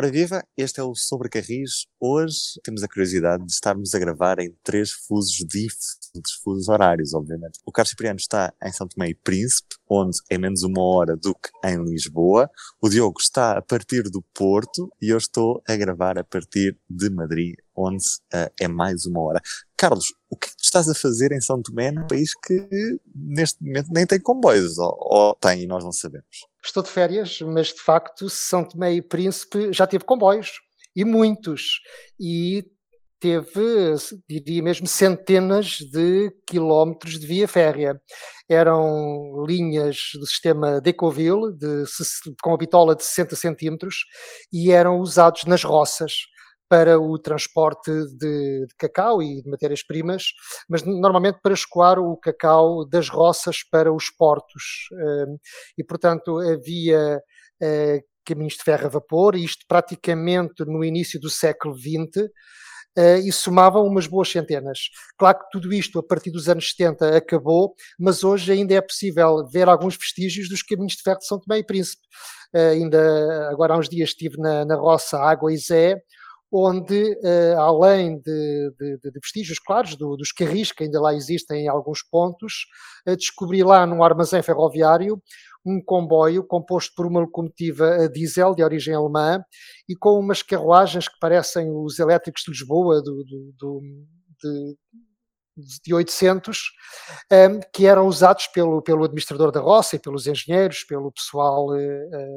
Ora viva, este é o Sobre Carris. Hoje temos a curiosidade de estarmos a gravar em três fusos diferentes, fusos horários, obviamente. O Carlos Cipriano está em São Tomé e Príncipe, onde é menos uma hora do que em Lisboa. O Diogo está a partir do Porto e eu estou a gravar a partir de Madrid, onde uh, é mais uma hora. Carlos, o que estás a fazer em São Tomé, num país que neste momento nem tem comboios, ou, ou tem e nós não sabemos? Estou de férias, mas de facto São Tomé e Príncipe já teve comboios, e muitos, e teve, diria mesmo, centenas de quilómetros de via férrea. Eram linhas do sistema Decoville, de, com a bitola de 60 centímetros, e eram usados nas roças para o transporte de, de cacau e de matérias-primas, mas normalmente para escoar o cacau das roças para os portos. E, portanto, havia eh, caminhos de ferro a vapor, isto praticamente no início do século XX, Uh, e somavam umas boas centenas. Claro que tudo isto, a partir dos anos 70, acabou, mas hoje ainda é possível ver alguns vestígios dos caminhos de ferro de São Tomé e Príncipe. Uh, ainda agora há uns dias estive na, na roça Água e Zé, onde, uh, além de, de, de, vestígios claros do, dos carris que ainda lá existem em alguns pontos, uh, descobri lá num armazém ferroviário um comboio composto por uma locomotiva a diesel de origem alemã e com umas carruagens que parecem os elétricos de Lisboa do, do, do de, de 800, um, que eram usados pelo, pelo administrador da roça e pelos engenheiros, pelo pessoal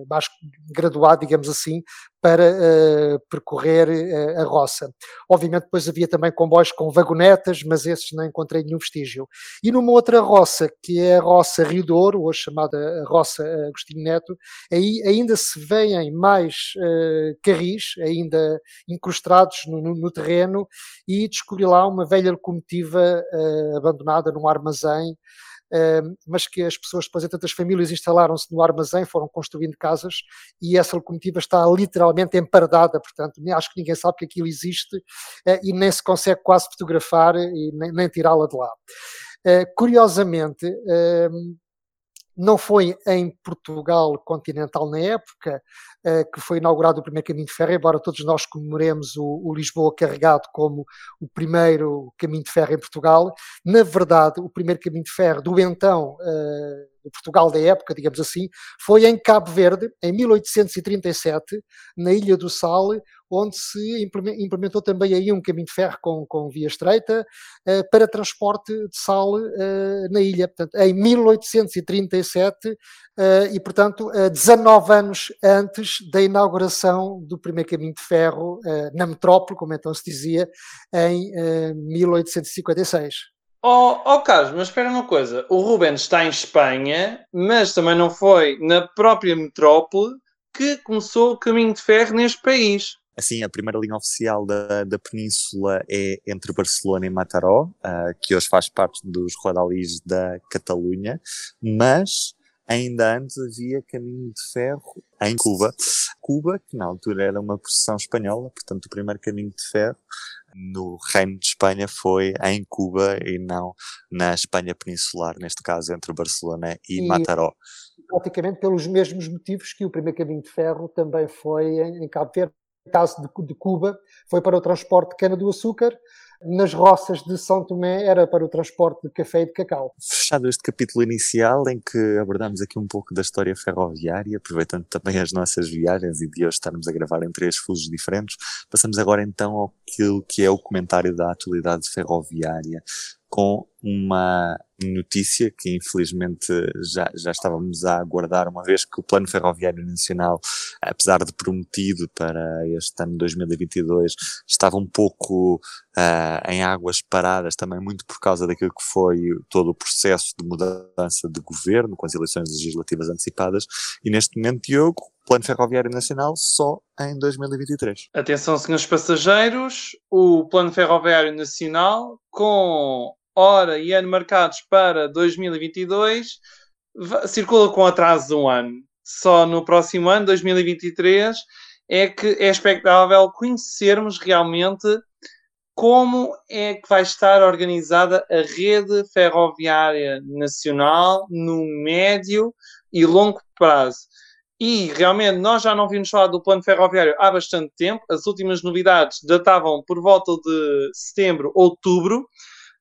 mais graduado, digamos assim, para uh, percorrer uh, a roça. Obviamente depois havia também comboios com vagonetas, mas esses não encontrei nenhum vestígio. E numa outra roça, que é a roça Rio Douro, hoje chamada roça Agostinho Neto, aí ainda se veem mais uh, carris, ainda incrustados no, no, no, terreno, e descobri lá uma velha locomotiva abandonada num armazém, mas que as pessoas, depois, tantas famílias instalaram-se no armazém, foram construindo casas e essa locomotiva está literalmente empardada, portanto, acho que ninguém sabe que aquilo existe uh, e nem se consegue quase fotografar e nem, nem tirá-la de lá. Uh, curiosamente, não foi em Portugal continental na época uh, que foi inaugurado o primeiro caminho de ferro, embora todos nós comemoremos o, o, Lisboa carregado como o primeiro caminho de ferro em Portugal. Na verdade, o primeiro caminho de ferro do então uh, do Portugal da época, digamos assim, foi em Cabo Verde, em 1837, na Ilha do Sal, onde se implementou também aí um caminho de ferro com, com via estreita uh, para transporte de sal uh, na ilha. Portanto, em 1837, uh, e portanto, 19 anos antes da inauguração do primeiro caminho de ferro na metrópole, como então se dizia, em 1856. Oh, oh Carlos, mas espera uma coisa. O Rubens está em Espanha, mas também não foi na própria metrópole que começou o caminho de ferro neste país. Assim, a primeira linha oficial da, da península é entre Barcelona e Mataró, uh, que hoje faz parte dos rodalis da Catalunha, mas ainda antes havia caminho de ferro em Cuba. Cuba, que na altura era uma possessão espanhola, portanto o primeiro caminho de ferro no Reino de Espanha foi em Cuba e não na Espanha peninsular, neste caso entre Barcelona e, e Mataró. Praticamente pelos mesmos motivos que o primeiro caminho de ferro também foi em, em Cabo Verde. Caso de, de Cuba, foi para o transporte de cana-do-açúcar, nas roças de São Tomé era para o transporte de café e de cacau. Fechado este capítulo inicial em que abordamos aqui um pouco da história ferroviária, aproveitando também as nossas viagens e de hoje estarmos a gravar em três fusos diferentes, passamos agora então ao que é o comentário da atualidade ferroviária com uma notícia que infelizmente já, já estávamos a aguardar, uma vez que o Plano Ferroviário Nacional, apesar de prometido para este ano 2022, estava um pouco uh, em águas paradas, também muito por causa daquilo que foi todo o processo de mudança de governo, com as eleições legislativas antecipadas, e neste momento, Diogo, Plano Ferroviário Nacional só em 2023. Atenção, senhores passageiros, o Plano Ferroviário Nacional, com hora e ano marcados para 2022, circula com atraso de um ano. Só no próximo ano, 2023, é que é expectável conhecermos realmente como é que vai estar organizada a rede ferroviária nacional no médio e longo prazo. e realmente nós já não vimos falar do plano ferroviário há bastante tempo. As últimas novidades datavam por volta de setembro, outubro,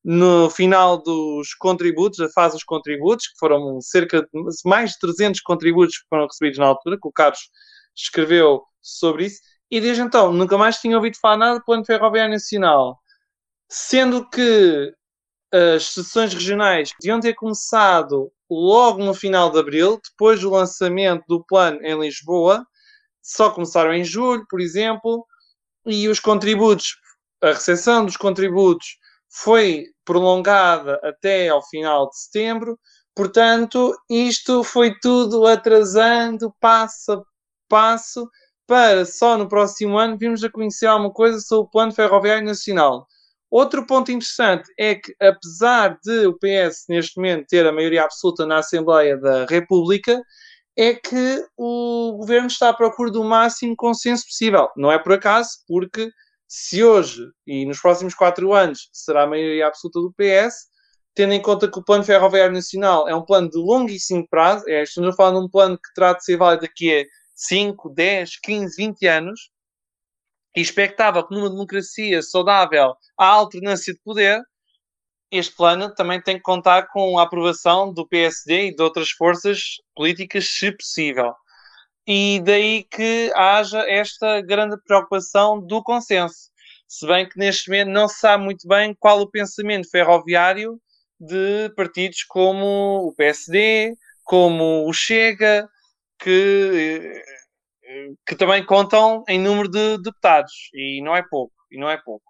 no final dos contributos, a fase dos contributos, que foram cerca de mais de 300 contributos que foram recebidos na altura, que o Carlos escreveu sobre isso, e desde então nunca mais tinha ouvido falar nada do Plano Ferroviário Nacional. Sendo que as sessões regionais deviam ter começado logo no final de abril, depois do lançamento do plano em Lisboa, só começaram em julho, por exemplo, e os contributos, a recepção dos contributos foi prolongada até ao final de setembro, portanto, isto foi tudo atrasando passo a passo para só no próximo ano virmos a conhecer alguma coisa sobre o Plano Ferroviário Nacional. Outro ponto interessante é que, apesar de o PS neste momento ter a maioria absoluta na Assembleia da República, é que o governo está à procura do máximo consenso possível. Não é por acaso, porque se hoje e nos próximos quatro anos será a maioria absoluta do PS, tendo em conta que o Plano Ferroviário Nacional é um plano de longuíssimo prazo, é, estamos a falar de um plano que terá de ser válido daqui a 5, 10, 15, 20 anos, e expectável que numa democracia saudável há alternância de poder, este plano também tem que contar com a aprovação do PSD e de outras forças políticas, se possível. E daí que haja esta grande preocupação do consenso. Se bem que neste momento não se sabe muito bem qual o pensamento ferroviário de partidos como o PSD, como o Chega, que eh, que também contam em número de deputados, e não é pouco, e não é pouco.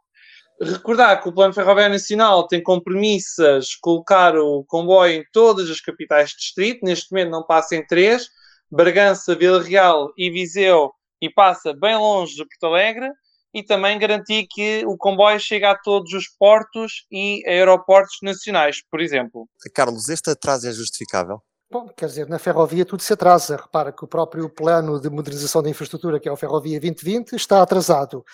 Recordar que o Plano Ferroviário Nacional tem como premissas colocar o comboio em todas as capitais de distrito, neste momento não passa em três, Bragança, Vila Real e Viseu, e passa bem longe de Porto Alegre, e também garantir que o comboio chega a todos os portos e aeroportos nacionais, por exemplo. Carlos, este atraso é justificável? Bom, quer dizer, na ferrovia tudo se atrasa. Repara que o próprio plano de modernização da infraestrutura, que é o Ferrovia 2020, está atrasado.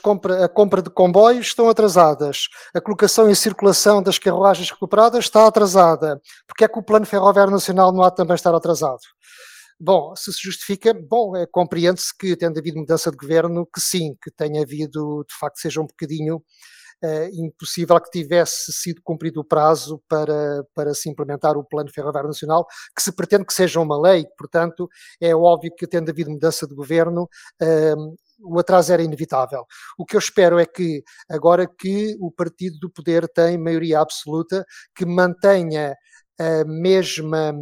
Compra, a compra de comboios estão atrasadas. A colocação em circulação das carruagens recuperadas está atrasada. Porque é que o plano ferroviário nacional não há também estar atrasado? Bom, se se justifica, bom, é, compreende-se que, tendo havido mudança de governo, que sim, que tenha havido, de facto, seja um bocadinho uh, impossível que tivesse sido cumprido o prazo para, para se implementar o Plano Ferroviário Nacional, que se pretende que seja uma lei, portanto, é óbvio que, tendo havido mudança de governo, uh, o atraso era inevitável. O que eu espero é que, agora que o partido do poder tem maioria absoluta, que mantenha a mesma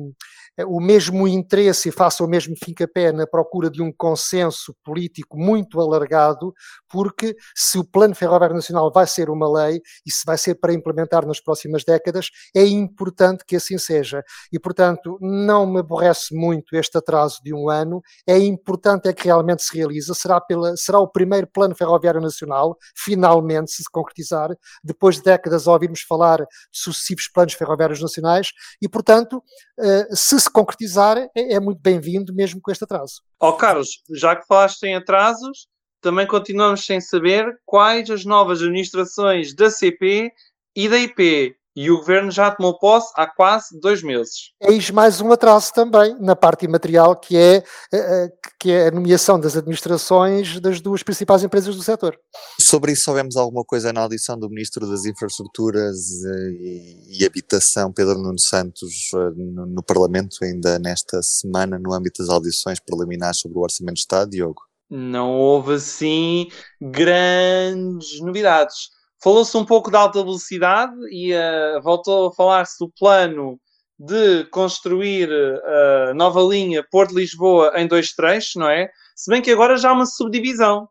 o mesmo interesse e faça o mesmo fim-capé na procura de um consenso político muito alargado, porque se o Plano Ferroviário Nacional vai ser uma lei e se vai ser para implementar nas próximas décadas, é importante que assim seja. E, portanto, não me aborrece muito este atraso de um ano, é importante é que realmente se realize, será, pela, será o primeiro Plano Ferroviário Nacional, finalmente, se concretizar, depois de décadas ouvirmos falar de sucessivos planos ferroviários nacionais, e, portanto, eh, se se concretizar, é, é muito bem-vindo, mesmo com este atraso. Ó oh, Carlos, já que falaste em atrasos, também continuamos sem saber quais as novas administrações da CP e da IP e o governo já tomou posse há quase dois meses. Eis mais um atraso também na parte imaterial, que é, eh, eh, que é a nomeação das administrações das duas principais empresas do setor. Sobre isso, soubemos alguma coisa na audição do Ministro das Infraestruturas eh, e, e Habitação, Pedro Nuno Santos, no, no, Parlamento, ainda nesta semana, no âmbito das audições preliminares sobre o Orçamento de Estado, Diogo? Não houve, assim, grandes novidades Falou-se um pouco da alta velocidade e uh, voltou a falar-se do plano de construir a uh, nova linha Porto-Lisboa em dois trechos, não é? Se bem que agora já há uma subdivisão,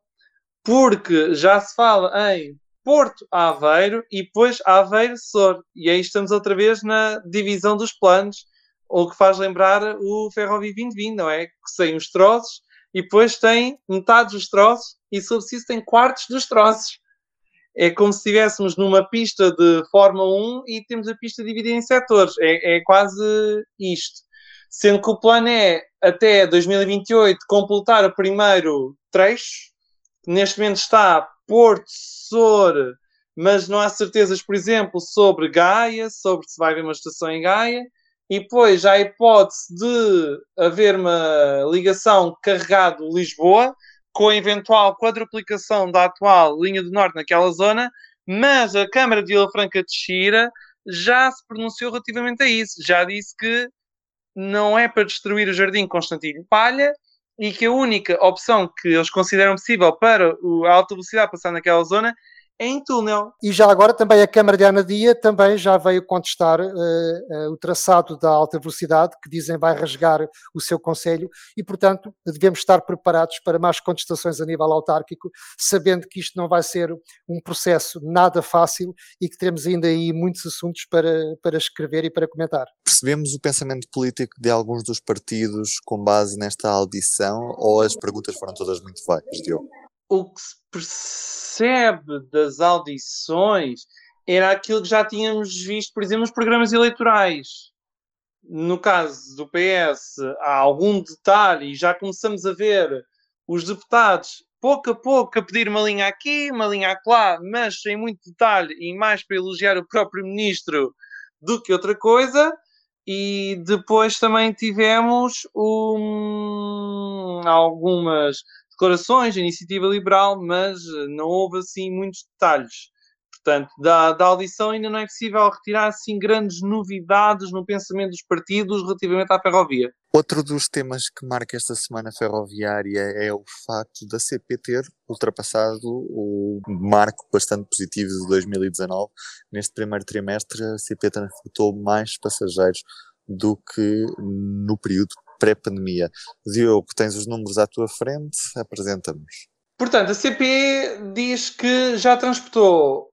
porque já se fala em Porto-Aveiro e depois Aveiro-Sor. E aí estamos outra vez na divisão dos planos, o que faz lembrar o Ferrovia 2020, não é? Que tem os troços e depois tem metade dos troços e sobre isso tem quartos dos troços é como se estivéssemos numa pista de Fórmula 1 e temos a pista dividida em setores. É, é quase isto. Sendo que o plano é, até 2028, completar o primeiro trecho. Neste momento está Porto, Sor, mas não há certezas, por exemplo, sobre Gaia, sobre se vai haver uma estação em Gaia. e depois há a hipótese de haver uma ligação carregado-Lisboa, com a eventual quadruplicação da atual linha do Norte naquela zona, mas a Câmara de Vila Franca de Xira já se pronunciou relativamente a isso. Já disse que não é para destruir o Jardim Constantino Palha e que a única opção que eles consideram possível para a alta velocidade passar naquela zona em túnel. E já agora também a Câmara de Anadia também já veio contestar uh, uh, o traçado da alta velocidade, que dizem vai rasgar o seu Conselho, e portanto devemos estar preparados para mais contestações a nível autárquico, sabendo que isto não vai ser um processo nada fácil e que temos ainda aí muitos assuntos para, para escrever e para comentar. Percebemos o pensamento político de alguns dos partidos com base nesta audição ou as perguntas foram todas muito vagas, Diogo? O que se percebe das audições era aquilo que já tínhamos visto, por exemplo, nos programas eleitorais. No caso do PS, há algum detalhe e já começamos a ver os deputados pouco a pouco a pedir uma linha aqui, uma linha lá, mas sem muito detalhe e mais para elogiar o próprio ministro do que outra coisa. E depois também tivemos um, algumas declarações de iniciativa liberal, mas eh, não houve assim muitos detalhes. Portanto, da, da audição ainda não é possível retirar assim grandes novidades no pensamento dos partidos relativamente à ferrovia. Outro dos temas que marca esta semana ferroviária é o facto da CP ter ultrapassado o marco bastante positivo de 2019. Neste primeiro trimestre, a CP transportou mais passageiros do que no período pré-pandemia. Diogo, tens os números à tua frente, apresenta-nos. Portanto, a CP diz que já transportou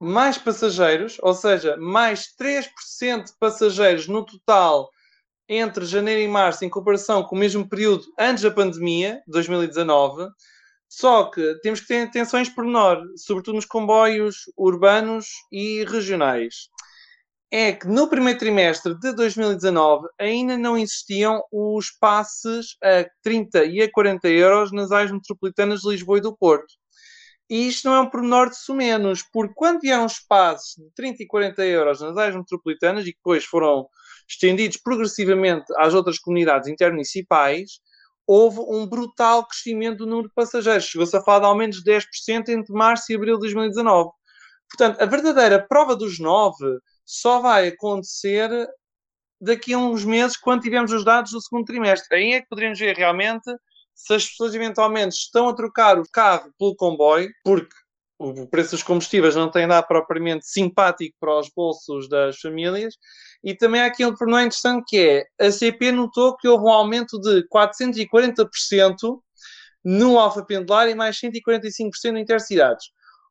mais passageiros, ou seja, mais 3% de passageiros no total entre janeiro e março, em comparação com o mesmo período antes da pandemia, 2019. Só que temos que ter atenções por menor, sobretudo nos comboios urbanos e regionais é que no primeiro trimestre de 2019 ainda não existiam os passes a 30 e a 40 euros nas áreas metropolitanas de Lisboa e do Porto. E isto não é um pormenor de sumenos, porque quando vieram os passes de 30 e 40 euros nas áreas metropolitanas e que depois foram estendidos progressivamente às outras comunidades intermunicipais, houve um brutal crescimento do número de passageiros. Chegou-se a falar de ao menos 10% entre março e abril de 2019. Portanto, a verdadeira prova dos nove só vai acontecer daqui a uns meses, quando tivermos os dados do segundo trimestre. Aí é que poderíamos ver realmente se as pessoas eventualmente estão a trocar o carro pelo comboio, porque o preço dos combustíveis não tem nada propriamente simpático para os bolsos das famílias. E também há aqui um pormenor interessante que é, a CP notou que houve um aumento de 440% no Alfa Pendular e mais 145% no Intercidades.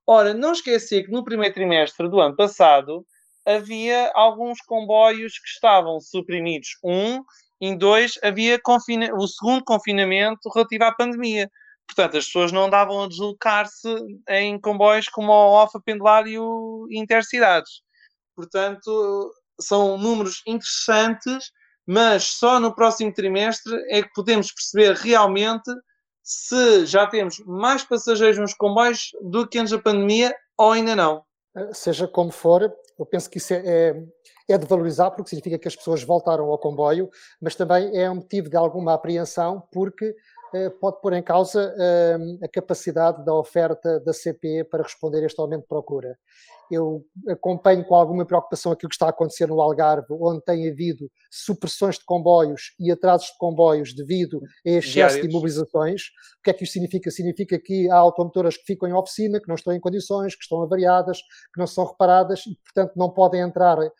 Ora, não esquecer que no primeiro trimestre do ano passado havia alguns comboios que estavam suprimidos. Um, em dois, havia o segundo confinamento relativo à pandemia. Portanto, as pessoas não davam a deslocar-se em comboios como o Alfa Pendular e o Intercidades. Portanto, são números interessantes, mas só no próximo trimestre é que podemos perceber realmente se já temos mais passageiros nos comboios do que antes da pandemia ou ainda não. Seja como for, eu penso que isso é, é, é, de valorizar, porque significa que as pessoas voltaram ao comboio, mas também é um motivo de alguma apreensão, porque eh, pode pôr em causa eh, a capacidade da oferta da CP para responder a este aumento de procura eu acompanho com alguma preocupação aquilo que está a acontecer no Algarve, onde tem havido supressões de comboios e atrasos de comboios devido a excesso Diários. de imobilizações. O que é que isso significa? Significa que há automotoras que ficam em oficina, que não estão em condições, que estão avariadas, que não são reparadas e, portanto, não podem entrar uh,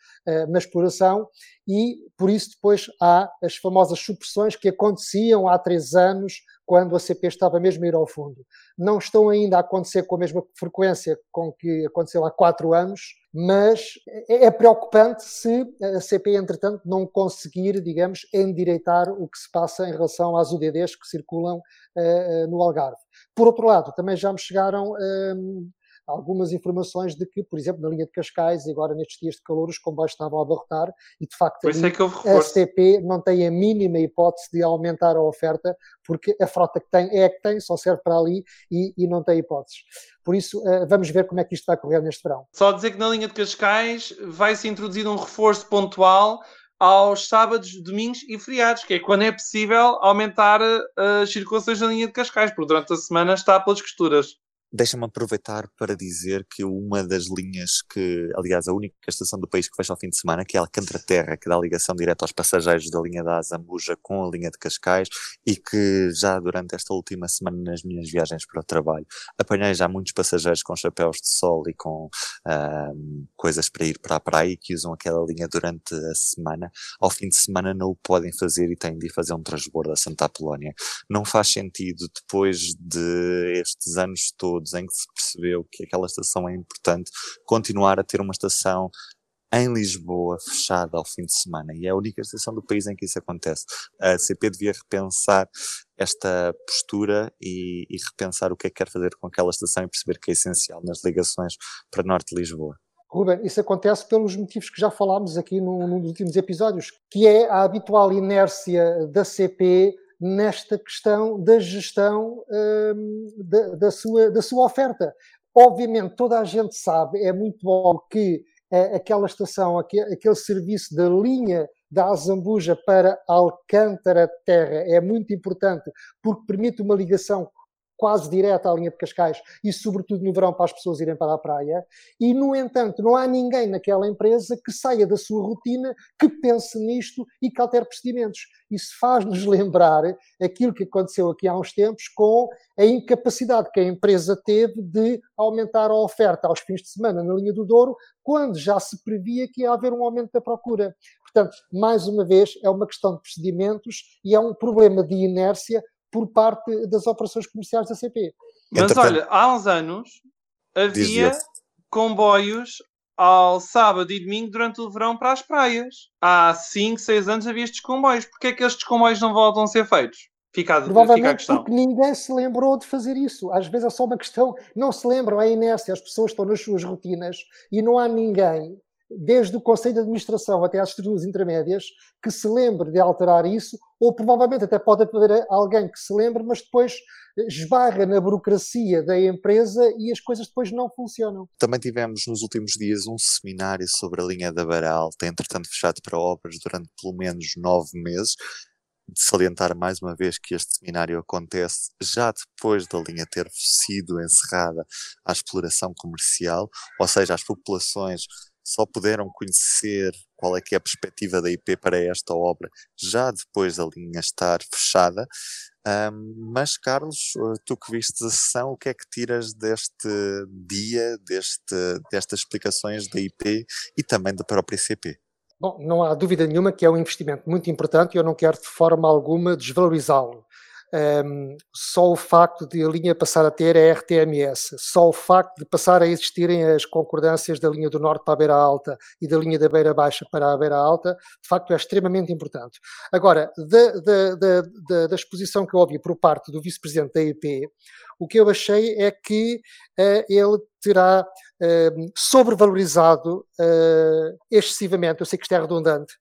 na exploração e, por isso, depois há as famosas supressões que aconteciam há três anos quando a CP estava mesmo a ir ao fundo. Não estão ainda a acontecer com a mesma frequência com que aconteceu há quatro anos, mas é, é preocupante se a CP, entretanto, não conseguir, digamos, endireitar o que se passa em relação às UDDs que circulam uh, no Algarve. Por outro lado, também já me chegaram uh, algumas informações de que, por exemplo, na linha de Cascais, agora nestes dias de calor, os comboios estavam a abarrotar e, de facto, ali, é a STP não tem a mínima hipótese de aumentar a oferta, porque a frota que tem é a que tem, só serve para ali e, e não tem hipóteses. Por isso, uh, vamos ver como é que isto vai correr neste verão. Só dizer que na linha de Cascais vai-se introduzir um reforço pontual aos sábados, domingos e feriados, que é quando é possível aumentar uh, as circulações na linha de Cascais, porque durante a semana está pelas costuras. Deixa-me aproveitar para dizer que uma das linhas que, aliás, a única estação do país que fecha ao fim de semana, que é a Alcântara-Terra, que dá ligação direta aos passageiros da linha da Azambuja com a linha de Cascais e que já durante esta última semana nas minhas viagens para o trabalho apanhei já muitos passageiros com chapéus de sol e com uh, coisas para ir para a praia e que usam aquela linha durante a semana. Ao fim de semana não o podem fazer e têm de ir fazer um transbordo a Santa Apolónia. Não faz sentido, depois de estes anos todos, todos em que se percebeu que aquela estação é importante, continuar a ter uma estação em Lisboa, fechada ao fim de semana, e é a única estação do país em que isso acontece. A CP devia repensar esta postura e, e, repensar o que é que quer fazer com aquela estação e perceber que é essencial nas ligações para Norte de Lisboa. Ruben, isso acontece pelos motivos que já falámos aqui num, num dos últimos episódios, que é a habitual inércia da CP nesta questão da gestão hum, da, da, sua, da sua oferta. Obviamente, toda a gente sabe, é muito bom que é, aquela estação, aquele, aquele serviço da linha da Azambuja para Alcântara Terra é muito importante porque permite uma ligação quase direta à linha de Cascais e, sobretudo, no verão para as pessoas irem para a praia. E, no entanto, não há ninguém naquela empresa que saia da sua rotina, que pense nisto e que altere procedimentos. Isso faz-nos lembrar aquilo que aconteceu aqui há uns tempos com a incapacidade que a empresa teve de aumentar a oferta aos fins de semana na linha do Douro, quando já se previa que ia haver um aumento da procura. Portanto, mais uma vez, é uma questão de procedimentos e é um problema de inércia por parte das operações comerciais da CP. Mas olha, há uns anos havia comboios ao sábado e domingo durante o verão para as praias. Há 5, 6 anos havia estes comboios. Porquê é que estes comboios não voltam a ser feitos? Fica, Provavelmente fica a questão. porque ninguém se lembrou de fazer isso. Às vezes é só uma questão, não se lembram, é inércia, as pessoas estão nas suas rotinas e não há ninguém desde o Conselho de Administração até às estruturas intermédias, que se lembre de alterar isso, ou provavelmente até pode haver alguém que se lembre, mas depois esbarra na burocracia da empresa e as coisas depois não funcionam. Também tivemos nos últimos dias um seminário sobre a linha da Beira Alta, entretanto fechado para obras durante pelo menos nove meses. De salientar mais uma vez que este seminário acontece já depois da linha ter sido encerrada à exploração comercial, ou seja, as populações só puderam conhecer qual é que é a perspectiva da IP para esta obra já depois da linha estar fechada. Um, mas, Carlos, eh, tu que viste a sessão, o que é que tiras deste dia, deste, destas explicações da IP e também da própria CP? Bom, não há dúvida nenhuma que é um investimento muito importante e eu não quero de forma alguma desvalorizá-lo. Um, só o facto de a linha passar a ter a RTMS, só o facto de passar a existirem as concordâncias da linha do Norte para a Beira Alta e da linha da Beira Baixa para a Beira Alta, de facto é extremamente importante. Agora, da, da, da, da exposição que eu ouvi por parte do vice-presidente da EP, o que eu achei é que uh, ele terá uh, sobrevalorizado uh, excessivamente, eu sei que isto é redundante,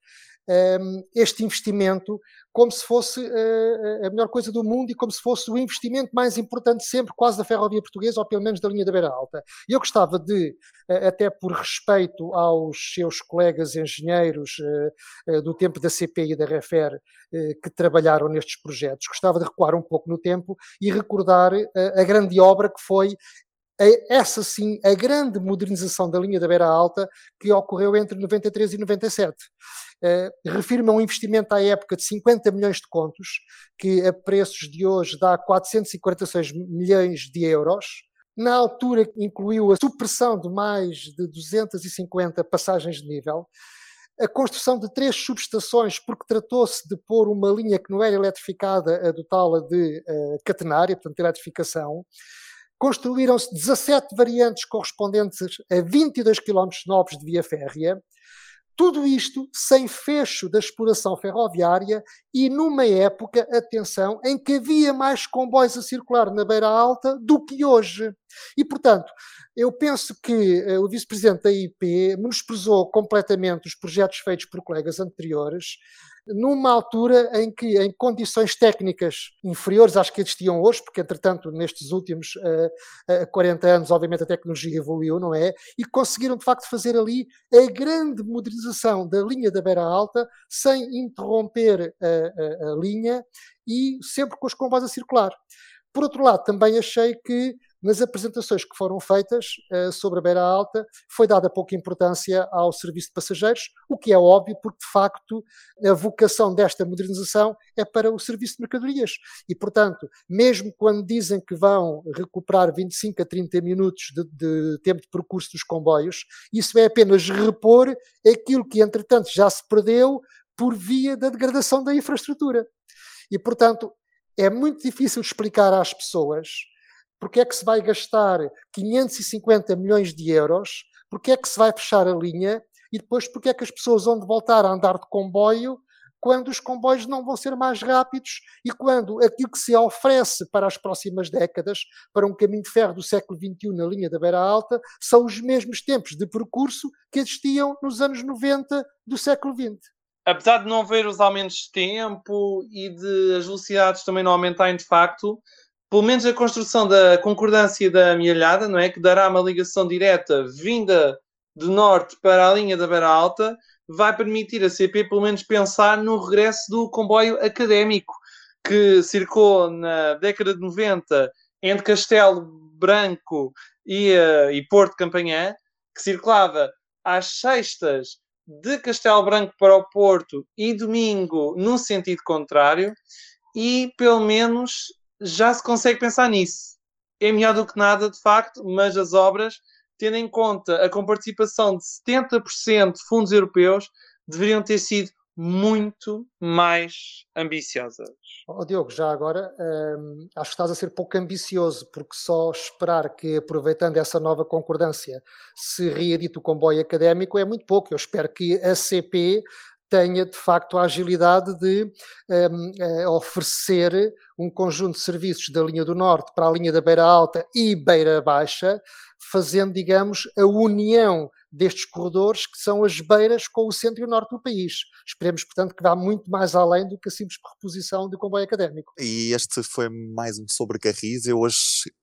este investimento como se fosse uh, a melhor coisa do mundo e como se fosse o investimento mais importante sempre, quase da ferrovia portuguesa, ou pelo menos da linha da Beira Alta. E eu gostava de, uh, até por respeito aos seus colegas engenheiros do tempo da CP e da Refer que trabalharam nestes projetos, gostava de recuar um pouco no tempo e recordar a grande obra que foi essa sim, a grande modernização da linha da Beira Alta que ocorreu entre 93 e 97. Uh, refirma um investimento à época de 50 milhões de contos, que a preços de hoje dá 446 milhões de euros. Na altura incluiu a supressão de mais de 250 passagens de nível, a construção de três subestações, porque tratou-se de pôr uma linha que não era eletrificada, a dotá-la de uh, catenária, portanto, eletrificação, construíram-se 17 variantes correspondentes a 22 km novos de via férrea, Tudo isto sem fecho da exploração ferroviária e numa época, atenção, em que havia mais comboios a circular na Beira Alta do que hoje. E, portanto, eu penso que uh, o vice-presidente da IP menosprezou completamente os projetos feitos por colegas anteriores numa altura em que, em condições técnicas inferiores às que existiam hoje, porque entretanto nestes últimos uh, uh, 40 anos, obviamente a tecnologia evoluiu, não é? E conseguiram de facto fazer ali a grande modernização da linha da Beira Alta sem interromper a, a, a linha e sempre com os comboios a circular. Por outro lado, também achei que nas apresentações que foram feitas uh, sobre a Beira Alta, foi dada pouca importância ao serviço de passageiros, o que é óbvio, porque de facto a vocação desta modernização é para o serviço de mercadorias. E, portanto, mesmo quando dizem que vão recuperar 25 a 30 minutos de, de tempo de percurso dos comboios, isso é apenas repor aquilo que, entretanto, já se perdeu por via da degradação da infraestrutura. E, portanto, é muito difícil explicar às pessoas porque é que se vai gastar 550 milhões de euros, porque é que se vai fechar a linha e depois porque é que as pessoas vão voltar a andar de comboio quando os comboios não vão ser mais rápidos e quando aquilo que se oferece para as próximas décadas, para um caminho de ferro do século XXI na linha da Beira Alta, são os mesmos tempos de percurso que existiam nos anos 90 do século XX. Apesar de não haver os aumentos de tempo e de as velocidades também não aumentarem de facto, pelo menos a construção da concordância da amealhada, não é? Que dará uma ligação direta vinda do norte para a linha da Beira Alta, vai permitir a CP pelo menos pensar no regresso do comboio académico que circou na década de 90 entre Castelo Branco e, uh, e Porto Campanhã, que circulava às sextas de Castelo Branco para o Porto e domingo no sentido contrário, e pelo menos já se consegue pensar nisso. É melhor do que nada, de facto, mas as obras, tendo em conta a comparticipação de 70% de fundos europeus, deveriam ter sido muito mais ambiciosas. Oh, Diogo, já agora hum, acho que estás a ser pouco ambicioso, porque só esperar que, aproveitando essa nova concordância, se reedite o comboio académico é muito pouco. Eu espero que a CP tenha de facto a agilidade de um, uh, oferecer um conjunto de serviços da linha do Norte para a linha da Beira Alta e Beira Baixa, fazendo, digamos, a união destes corredores que são as beiras com o centro e o norte do país. Esperemos, portanto, que vá muito mais além do que a simples reposição do comboio académico. E este foi mais um sobre Carris. Eu hoje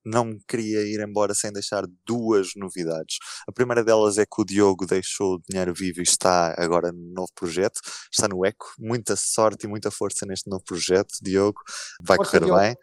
não queria ir embora sem deixar duas novidades. A primeira delas é que o Diogo deixou o dinheiro vivo e está agora no novo projeto. Está no ECO. Muita sorte e muita força neste novo projeto, Diogo. Vai força, correr Diogo. bem.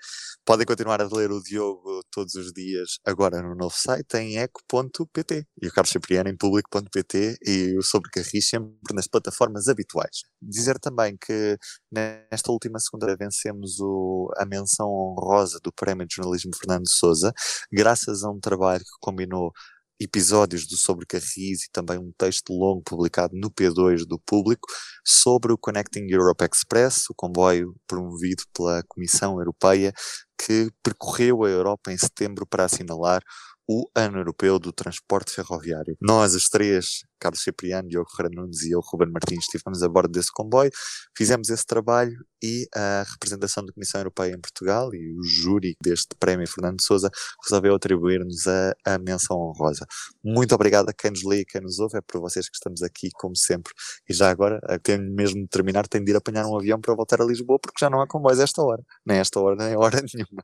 Podem continuar a ler o Diogo todos os dias agora no novo site em eco.pt e o Carlos Cipriano em público.pt e o Sobre Carris sempre nas plataformas habituais. Dizer também que nesta última segunda vencemos o, a menção honrosa do Prémio de Jornalismo Fernando Souza, graças a um trabalho que combinou episódios do Sobre Carris e também um texto longo publicado no P2 do Público sobre o Connecting Europe Express, o comboio promovido pela Comissão Europeia que percorreu a Europa em setembro para assinalar o Ano Europeu do Transporte Ferroviário. Nós, os três, Carlos Cipriano, Diogo Ferreira Nunes e eu, Ruben Martins, estivemos a bordo desse comboio, fizemos esse trabalho e a representação da Comissão Europeia em Portugal e o júri deste prémio Fernando Souza resolveu atribuir-nos a, a menção honrosa. Muito obrigado a quem nos lê e quem nos ouve, é por vocês que estamos aqui, como sempre. E já agora, tenho mesmo de terminar, tenho de ir apanhar um avião para voltar a Lisboa, porque já não há comboios esta hora. Nem esta hora, nem hora nenhuma.